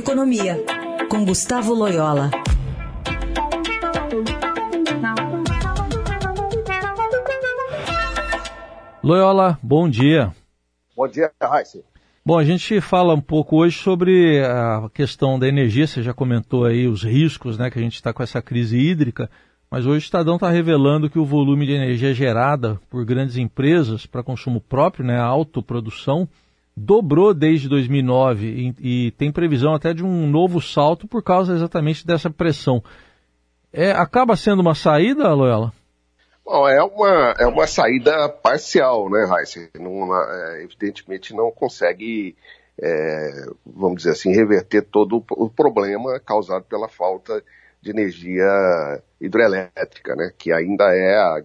Economia, com Gustavo Loyola. Loyola, bom dia. Bom dia, Raíssa. Bom, a gente fala um pouco hoje sobre a questão da energia. Você já comentou aí os riscos, né, que a gente está com essa crise hídrica. Mas hoje o Estadão está revelando que o volume de energia gerada por grandes empresas para consumo próprio, né, a autoprodução, dobrou desde 2009 e, e, tem previsão até de um novo salto por causa exatamente dessa pressão. É, acaba sendo uma saída, Loyola? Bom, é uma, é uma saída parcial, né, Raíssa? É, evidentemente não consegue, é, vamos dizer assim, reverter todo o problema causado pela falta de energia hidrelétrica, né, que ainda é a,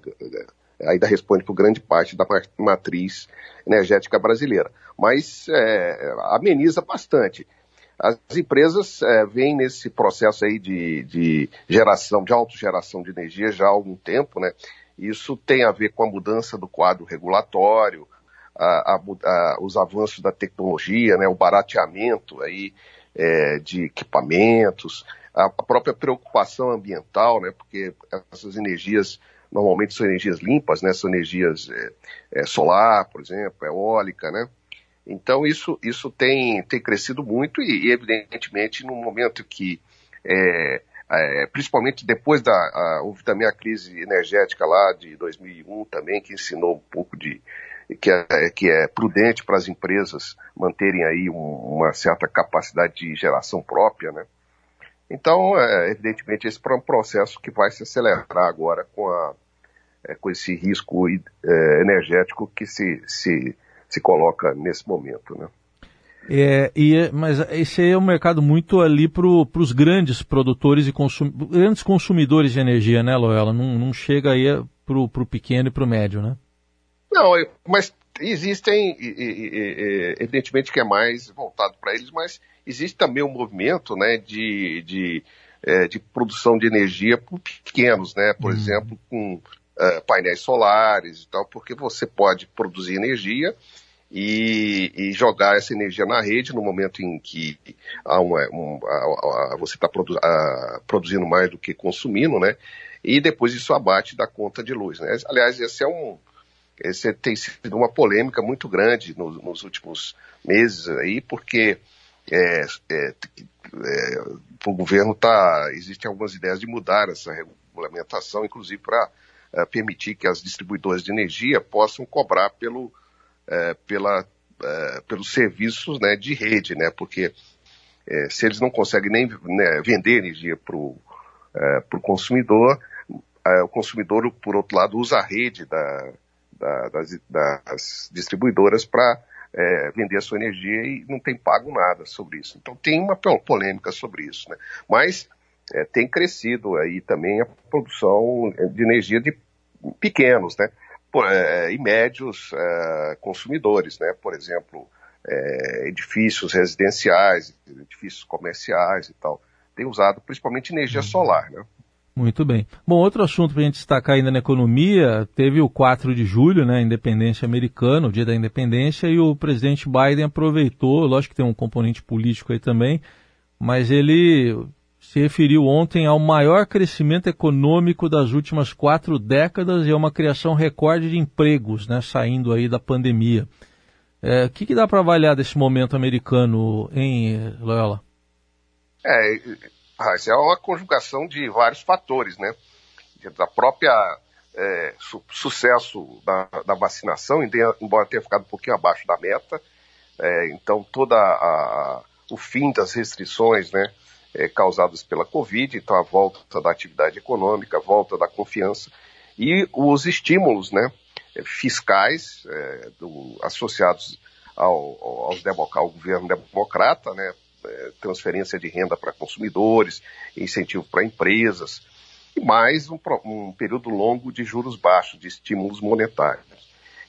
ainda responde por grande parte da matriz energética brasileira. Mas é, ameniza bastante. As empresas é, vêm nesse processo aí de, de geração, de autogeração de energia já há algum tempo, né? Isso tem a ver com a mudança do quadro regulatório, a, a, a, os avanços da tecnologia, né? O barateamento aí é, de equipamentos, a própria preocupação ambiental, né, porque essas energias normalmente são energias limpas, né, são energias é, é, solar, por exemplo, eólica, né, então isso, isso tem, tem crescido muito e, evidentemente, no momento que, é, é, principalmente depois da, a, houve também a crise energética lá de 2001 também, que ensinou um pouco de, que é, que é prudente para as empresas manterem aí um, uma certa capacidade de geração própria, né? Então, é, evidentemente, esse é um processo que vai se acelerar agora com, a, é, com esse risco é, energético que se, se, se coloca nesse momento, né? É, e, mas esse é um mercado muito ali para os grandes produtores e consum, grandes consumidores de energia, né, Loela? Não, não chega aí para o pequeno e para o médio, né? Não, mas existem, evidentemente que é mais voltado para eles, mas existe também um movimento né, de, de, é, de produção de energia por pequenos, né? Por uhum. exemplo, com uh, painéis solares e tal, porque você pode produzir energia e, e, jogar essa energia na rede no momento em que há uma, um, a, a, você está produ produzindo mais do que consumindo, né? E depois isso abate da conta de luz, né? Aliás, esse é um esse tem sido uma polêmica muito grande nos, nos últimos meses aí, porque é, é, é, o governo está. Existem algumas ideias de mudar essa regulamentação, inclusive para é, permitir que as distribuidoras de energia possam cobrar pelo, é, pela, é, pelos serviços né, de rede, né? Porque se eles não conseguem nem né, vender energia para o consumidor, o consumidor, por outro lado, usa a rede da, da, das, das distribuidoras para é, vender a sua energia e não tem pago nada sobre isso. Então tem uma polêmica sobre isso, né? Mas é, tem crescido aí também a produção de energia de pequenos, né? Por, é, e médios é, consumidores, né? Por exemplo, é, edifícios residenciais, edifícios comerciais e tal. Tem usado principalmente energia uhum. solar, né? Muito bem. Bom, outro assunto para a gente destacar ainda na economia, teve o 4 de julho, né, independência americana, o dia da independência, e o presidente Biden aproveitou, lógico que tem um componente político aí também, mas ele se referiu ontem ao maior crescimento econômico das últimas quatro décadas e a uma criação recorde de empregos, né, saindo aí da pandemia. É, o que, que dá para avaliar desse momento americano, hein, Loyola? É, é uma conjugação de vários fatores, né? Da própria é, su sucesso da, da, vacinação, embora tenha ficado um pouquinho abaixo da meta, é, então toda a, o fim das restrições, né, é, causadas pela Covid, então a volta da atividade econômica, a volta da confiança e os estímulos, né, fiscais é, do, associados ao, ao governo democrata, né, é, transferência de renda para consumidores, incentivo para empresas, e mais um, um período longo de juros baixos, de estímulos monetários.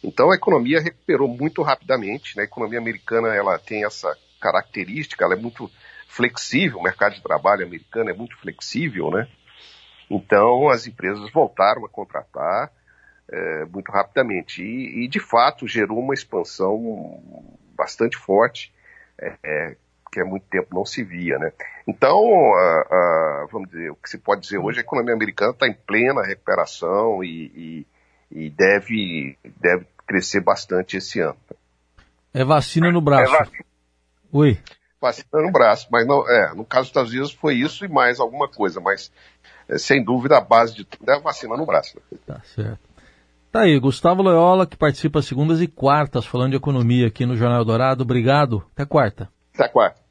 Então a economia recuperou muito rapidamente, né? a economia americana ela tem essa característica, ela é muito flexível, o mercado de trabalho americano é muito flexível, né? Então as empresas voltaram a contratar é, muito rapidamente e, e, de fato gerou uma expansão bastante forte, é, é que há muito tempo não se via, né? Então, uh, uh, vamos dizer, o que se pode dizer hoje é que a economia americana está em plena recuperação e, e, e, deve, deve crescer bastante esse ano. É vacina no braço. É vacina. Oi. Vacina no braço, mas não, é, no caso dos Estados Unidos foi isso e mais alguma coisa, mas é, sem dúvida a base de tudo é a vacina no braço. Tá certo. Tá aí, Gustavo Loyola, que participa segundas e quartas falando de economia aqui no Jornal Dourado. Obrigado. Até quarta. Até quarta.